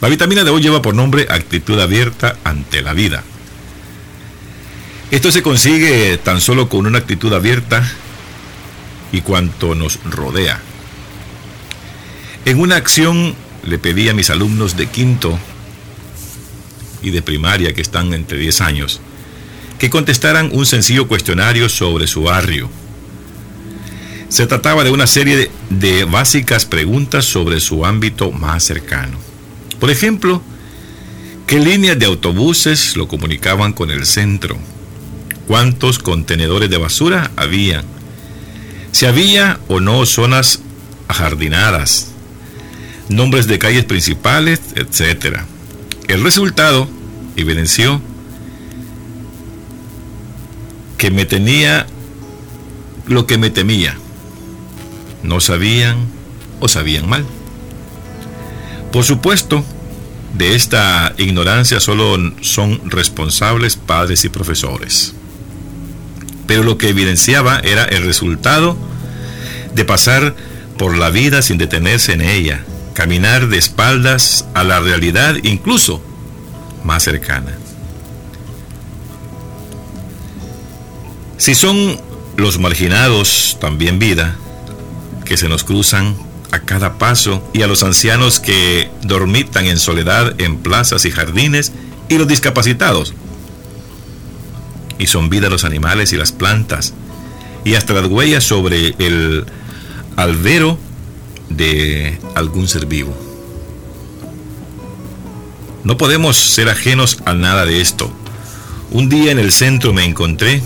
La vitamina de hoy lleva por nombre actitud abierta ante la vida. Esto se consigue tan solo con una actitud abierta y cuanto nos rodea. En una acción le pedí a mis alumnos de quinto y de primaria que están entre 10 años que contestaran un sencillo cuestionario sobre su barrio. Se trataba de una serie de, de básicas preguntas sobre su ámbito más cercano. Por ejemplo, ¿qué líneas de autobuses lo comunicaban con el centro? ¿Cuántos contenedores de basura había? Si había o no zonas ajardinadas, nombres de calles principales, etc. El resultado evidenció que me tenía lo que me temía. No sabían o sabían mal. Por supuesto, de esta ignorancia solo son responsables padres y profesores. Pero lo que evidenciaba era el resultado de pasar por la vida sin detenerse en ella, caminar de espaldas a la realidad incluso más cercana. Si son los marginados también vida, que se nos cruzan a cada paso, y a los ancianos que dormitan en soledad en plazas y jardines, y los discapacitados. Y son vida los animales y las plantas, y hasta las huellas sobre el albero de algún ser vivo. No podemos ser ajenos a nada de esto. Un día en el centro me encontré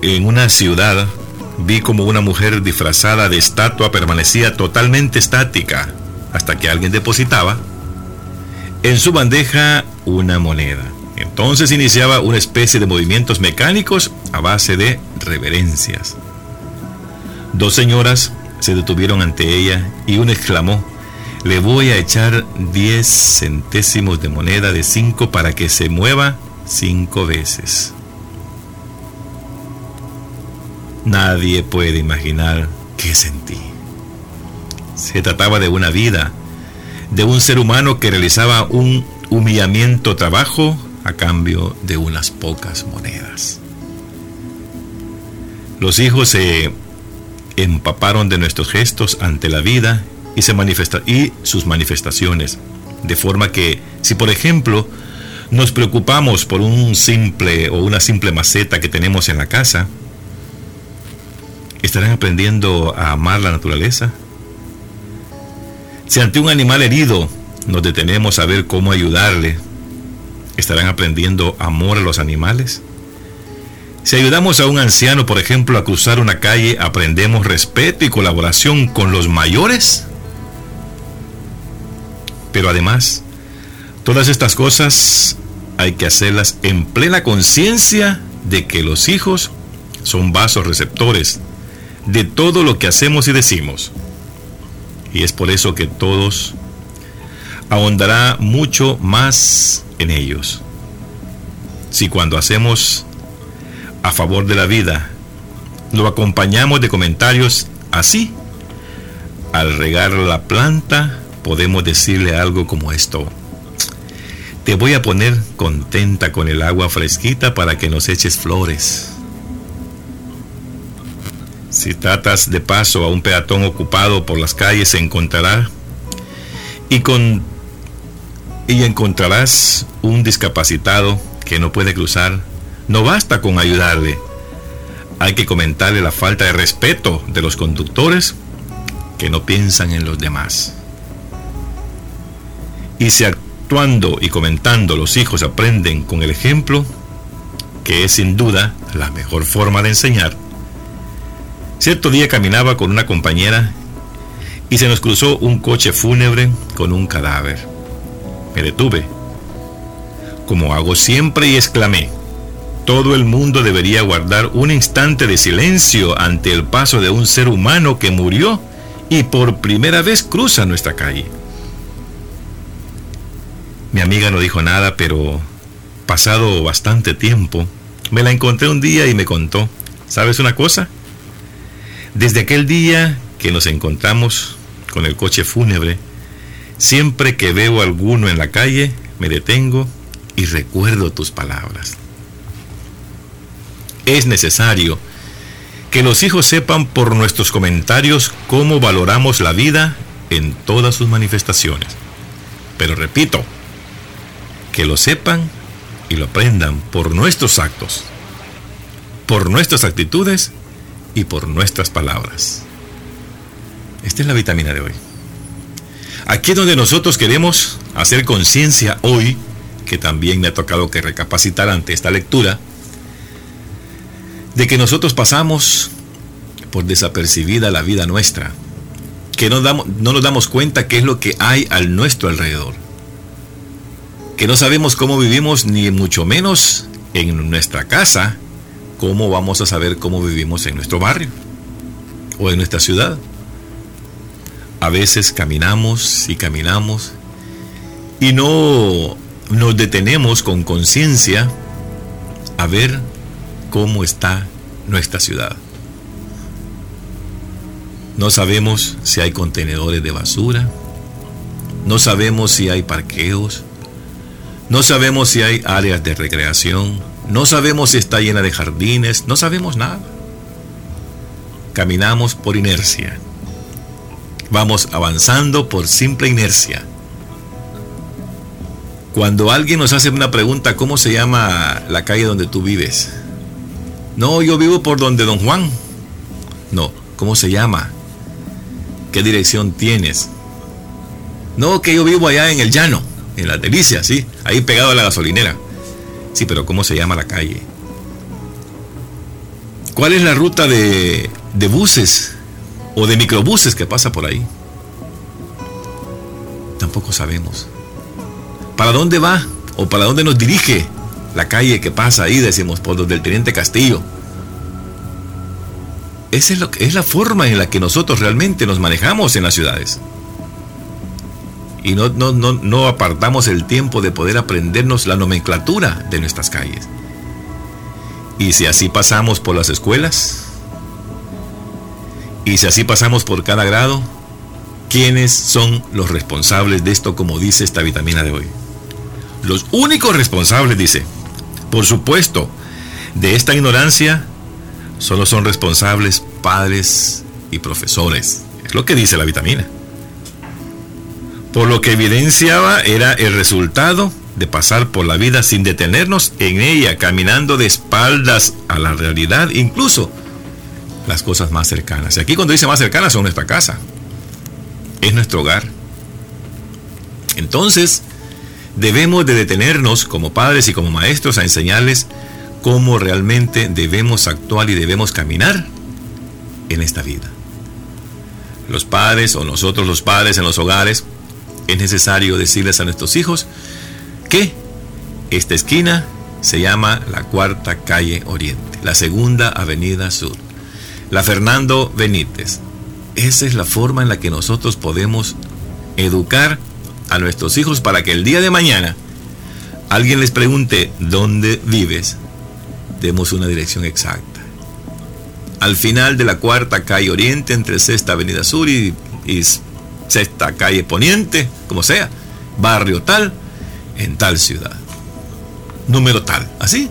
en una ciudad vi como una mujer disfrazada de estatua permanecía totalmente estática hasta que alguien depositaba en su bandeja una moneda. Entonces iniciaba una especie de movimientos mecánicos a base de reverencias. Dos señoras se detuvieron ante ella y una exclamó, le voy a echar 10 centésimos de moneda de 5 para que se mueva cinco veces. Nadie puede imaginar qué sentí. Se trataba de una vida, de un ser humano que realizaba un humillamiento trabajo a cambio de unas pocas monedas. Los hijos se empaparon de nuestros gestos ante la vida y, se y sus manifestaciones, de forma que si por ejemplo nos preocupamos por un simple o una simple maceta que tenemos en la casa, ¿Estarán aprendiendo a amar la naturaleza? Si ante un animal herido nos detenemos a ver cómo ayudarle, ¿estarán aprendiendo amor a los animales? Si ayudamos a un anciano, por ejemplo, a cruzar una calle, ¿aprendemos respeto y colaboración con los mayores? Pero además, todas estas cosas hay que hacerlas en plena conciencia de que los hijos son vasos receptores de todo lo que hacemos y decimos. Y es por eso que todos ahondará mucho más en ellos. Si cuando hacemos a favor de la vida lo acompañamos de comentarios así, al regar la planta podemos decirle algo como esto. Te voy a poner contenta con el agua fresquita para que nos eches flores. Si tratas de paso a un peatón ocupado por las calles, encontrará y, con, y encontrarás un discapacitado que no puede cruzar. No basta con ayudarle. Hay que comentarle la falta de respeto de los conductores que no piensan en los demás. Y si actuando y comentando los hijos aprenden con el ejemplo, que es sin duda la mejor forma de enseñar, Cierto día caminaba con una compañera y se nos cruzó un coche fúnebre con un cadáver. Me detuve, como hago siempre, y exclamé, todo el mundo debería guardar un instante de silencio ante el paso de un ser humano que murió y por primera vez cruza nuestra calle. Mi amiga no dijo nada, pero pasado bastante tiempo, me la encontré un día y me contó, ¿sabes una cosa? Desde aquel día que nos encontramos con el coche fúnebre, Siempre que veo alguno en la calle, me detengo y recuerdo tus palabras. Es necesario que los hijos sepan por nuestros comentarios cómo valoramos la vida en todas sus manifestaciones. Pero repito, que lo sepan y lo aprendan por nuestros actos, por nuestras actitudes y por nuestras palabras. Esta es la vitamina de hoy. Aquí es donde nosotros queremos hacer conciencia hoy, que también me ha tocado que recapacitar ante esta lectura, de que nosotros pasamos por desapercibida la vida nuestra, que no, damos, no nos damos cuenta qué es lo que hay al nuestro alrededor, que no sabemos cómo vivimos ni mucho menos en nuestra casa, cómo vamos a saber cómo vivimos en nuestro barrio o en nuestra ciudad. A veces caminamos y caminamos y no nos detenemos con conciencia a ver cómo está nuestra ciudad. No sabemos si hay contenedores de basura, no sabemos si hay parqueos, no sabemos si hay áreas de recreación, no sabemos si está llena de jardines, no sabemos nada. Caminamos por inercia. Vamos avanzando por simple inercia. Cuando alguien nos hace una pregunta, ¿cómo se llama la calle donde tú vives? No, yo vivo por donde don Juan. No, ¿cómo se llama? ¿Qué dirección tienes? No, que yo vivo allá en el llano, en la delicia, sí, ahí pegado a la gasolinera. Sí, pero ¿cómo se llama la calle? ¿Cuál es la ruta de, de buses o de microbuses que pasa por ahí? Tampoco sabemos. ¿Para dónde va o para dónde nos dirige la calle que pasa ahí, decimos, por donde el Teniente Castillo. Esa es, lo es la forma en la que nosotros realmente nos manejamos en las ciudades. Y no, no, no, no apartamos el tiempo de poder aprendernos la nomenclatura de nuestras calles. Y si así pasamos por las escuelas, y si así pasamos por cada grado, ¿quiénes son los responsables de esto como dice esta vitamina de hoy? Los únicos responsables, dice, por supuesto, de esta ignorancia solo son responsables padres y profesores. Es lo que dice la vitamina. Por lo que evidenciaba era el resultado de pasar por la vida sin detenernos en ella, caminando de espaldas a la realidad, incluso las cosas más cercanas. Y aquí cuando dice más cercanas son nuestra casa, es nuestro hogar. Entonces, debemos de detenernos como padres y como maestros a enseñarles cómo realmente debemos actuar y debemos caminar en esta vida. Los padres o nosotros los padres en los hogares, es necesario decirles a nuestros hijos que esta esquina se llama la cuarta calle Oriente, la segunda avenida sur, la Fernando Benítez. Esa es la forma en la que nosotros podemos educar a nuestros hijos para que el día de mañana alguien les pregunte dónde vives, demos una dirección exacta. Al final de la cuarta calle Oriente, entre Sexta Avenida Sur y, Sexta Calle Poniente, como sea, barrio tal, en tal ciudad. Número tal, así.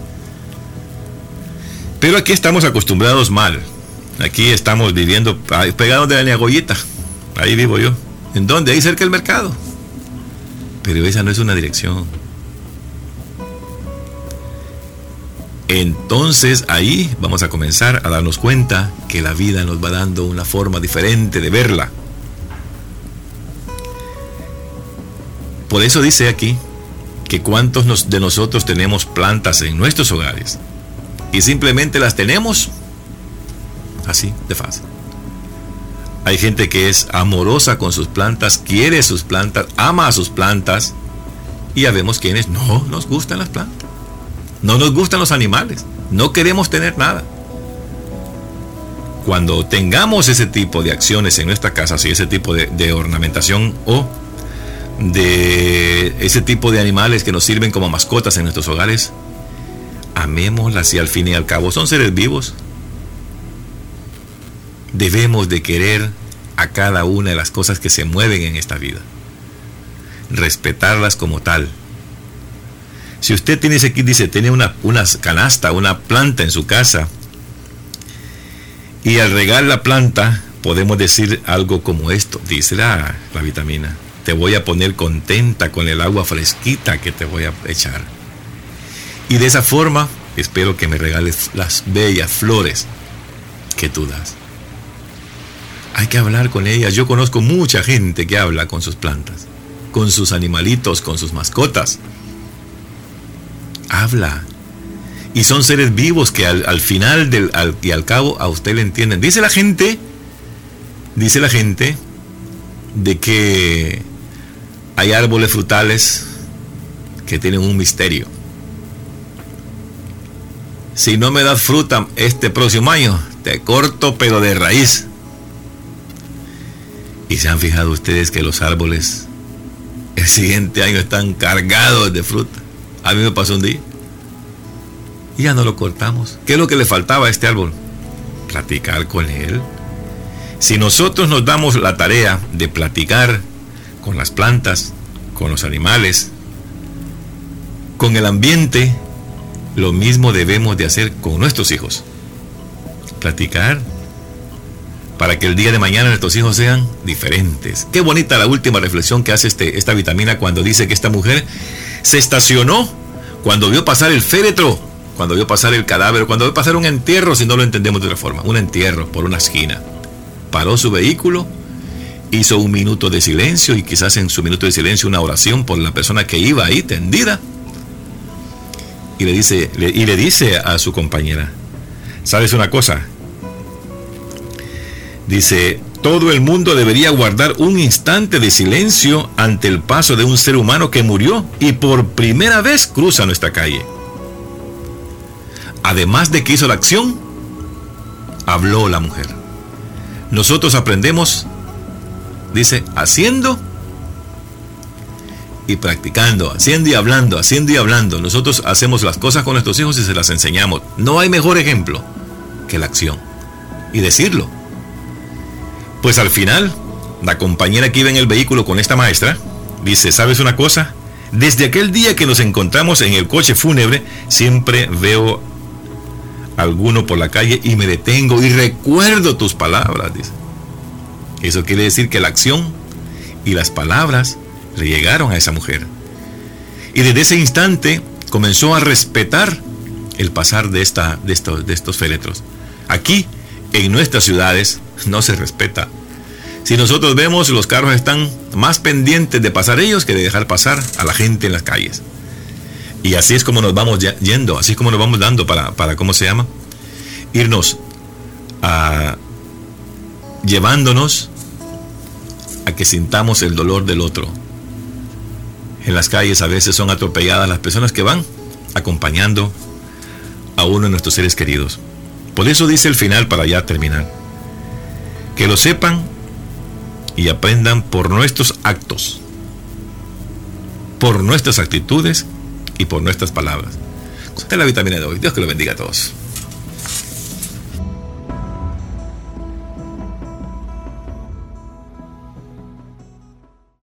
Pero aquí estamos acostumbrados mal. Aquí estamos viviendo pegados de la Neagoyita. Ahí vivo yo. ¿En dónde? Ahí cerca del mercado. Pero esa no es una dirección. Entonces ahí vamos a comenzar a darnos cuenta que la vida nos va dando una forma diferente de verla. Por eso dice aquí que cuántos de nosotros tenemos plantas en nuestros hogares y simplemente las tenemos así de fácil. Hay gente que es amorosa con sus plantas, quiere sus plantas, ama a sus plantas. Y ya vemos quienes no nos gustan las plantas. No nos gustan los animales. No queremos tener nada. Cuando tengamos ese tipo de acciones en nuestra casa, si ese tipo de, de ornamentación o de ese tipo de animales que nos sirven como mascotas en nuestros hogares, amémoslas y al fin y al cabo son seres vivos, debemos de querer a cada una de las cosas que se mueven en esta vida. respetarlas como tal. Si usted tiene ese kit, dice, tiene una, una canasta, una planta en su casa, y al regar la planta, podemos decir algo como esto, dice la, la vitamina. Te voy a poner contenta con el agua fresquita que te voy a echar. Y de esa forma, espero que me regales las bellas flores que tú das. Hay que hablar con ellas. Yo conozco mucha gente que habla con sus plantas, con sus animalitos, con sus mascotas. Habla. Y son seres vivos que al, final del, y al cabo a usted le entienden. Dice la gente, dice la gente, de que hay árboles frutales que tienen un misterio. Si no me das fruta este próximo año, te corto pero de raíz. Y se han fijado ustedes que los árboles el siguiente año están cargados de fruta. A mí me pasó un día. Y ya no lo cortamos. ¿Qué es lo que le faltaba a este árbol? Platicar con él. Si nosotros nos damos la tarea de platicar con las plantas, con los animales, con el ambiente, lo mismo debemos de hacer con nuestros hijos. Platicar para que el día de mañana nuestros hijos sean diferentes. Qué bonita la última reflexión que hace este, esta vitamina cuando dice que esta mujer se estacionó cuando vio pasar el féretro cuando vio pasar el cadáver, cuando vio pasar un entierro, si no lo entendemos de otra forma, un entierro por una esquina. Paró su vehículo, hizo un minuto de silencio y quizás en su minuto de silencio una oración por la persona que iba ahí tendida. Y le dice, y le dice a su compañera, ¿sabes una cosa? Dice, todo el mundo debería guardar un instante de silencio ante el paso de un ser humano que murió y por primera vez cruza nuestra calle además de que hizo la acción, habló la mujer. Nosotros aprendemos, dice, haciendo y practicando, haciendo y hablando, haciendo y hablando. Nosotros hacemos las cosas con nuestros hijos y se las enseñamos. No hay mejor ejemplo que la acción y decirlo. Pues al final, la compañera que iba en el vehículo con esta maestra dice, ¿sabes una cosa? Desde aquel día que nos encontramos en el coche fúnebre, siempre veo alguno por la calle y me detengo y recuerdo tus palabras, dice. Eso quiere decir que la acción y las palabras le llegaron a esa mujer. Y desde ese instante comenzó a respetar el pasar de, esta, de, estos, de estos féretros. Aquí, en nuestras ciudades, no se respeta. Si nosotros vemos, los carros están más pendientes de pasar ellos que de dejar pasar a la gente en las calles. Y así es como nos vamos yendo, así es como nos vamos dando para, para ¿cómo se llama? Irnos a, llevándonos a que sintamos el dolor del otro. En las calles a veces son atropelladas las personas que van acompañando a uno de nuestros seres queridos. Por eso dice el final para ya terminar. Que lo sepan y aprendan por nuestros actos, por nuestras actitudes y por nuestras palabras. Esta es la vitamina de hoy. Dios que lo bendiga a todos.